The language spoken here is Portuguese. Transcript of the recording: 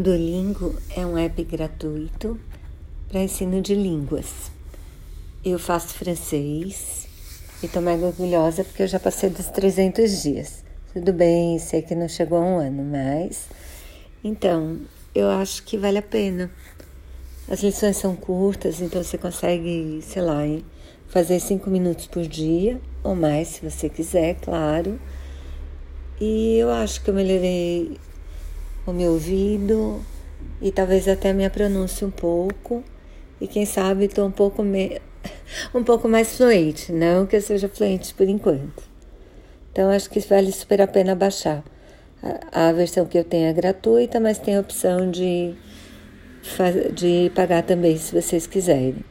Duolingo é um app gratuito para ensino de línguas. Eu faço francês e estou mega orgulhosa porque eu já passei dos 300 dias. Tudo bem, sei que não chegou a um ano, mas. Então, eu acho que vale a pena. As lições são curtas, então você consegue, sei lá, fazer cinco minutos por dia ou mais, se você quiser, claro. E eu acho que eu melhorei o meu ouvido e talvez até a minha pronúncia um pouco. E quem sabe estou um pouco me... um pouco mais fluente, não que eu seja fluente por enquanto. Então acho que vale super a pena baixar. A, a versão que eu tenho é gratuita, mas tem a opção de, de pagar também se vocês quiserem.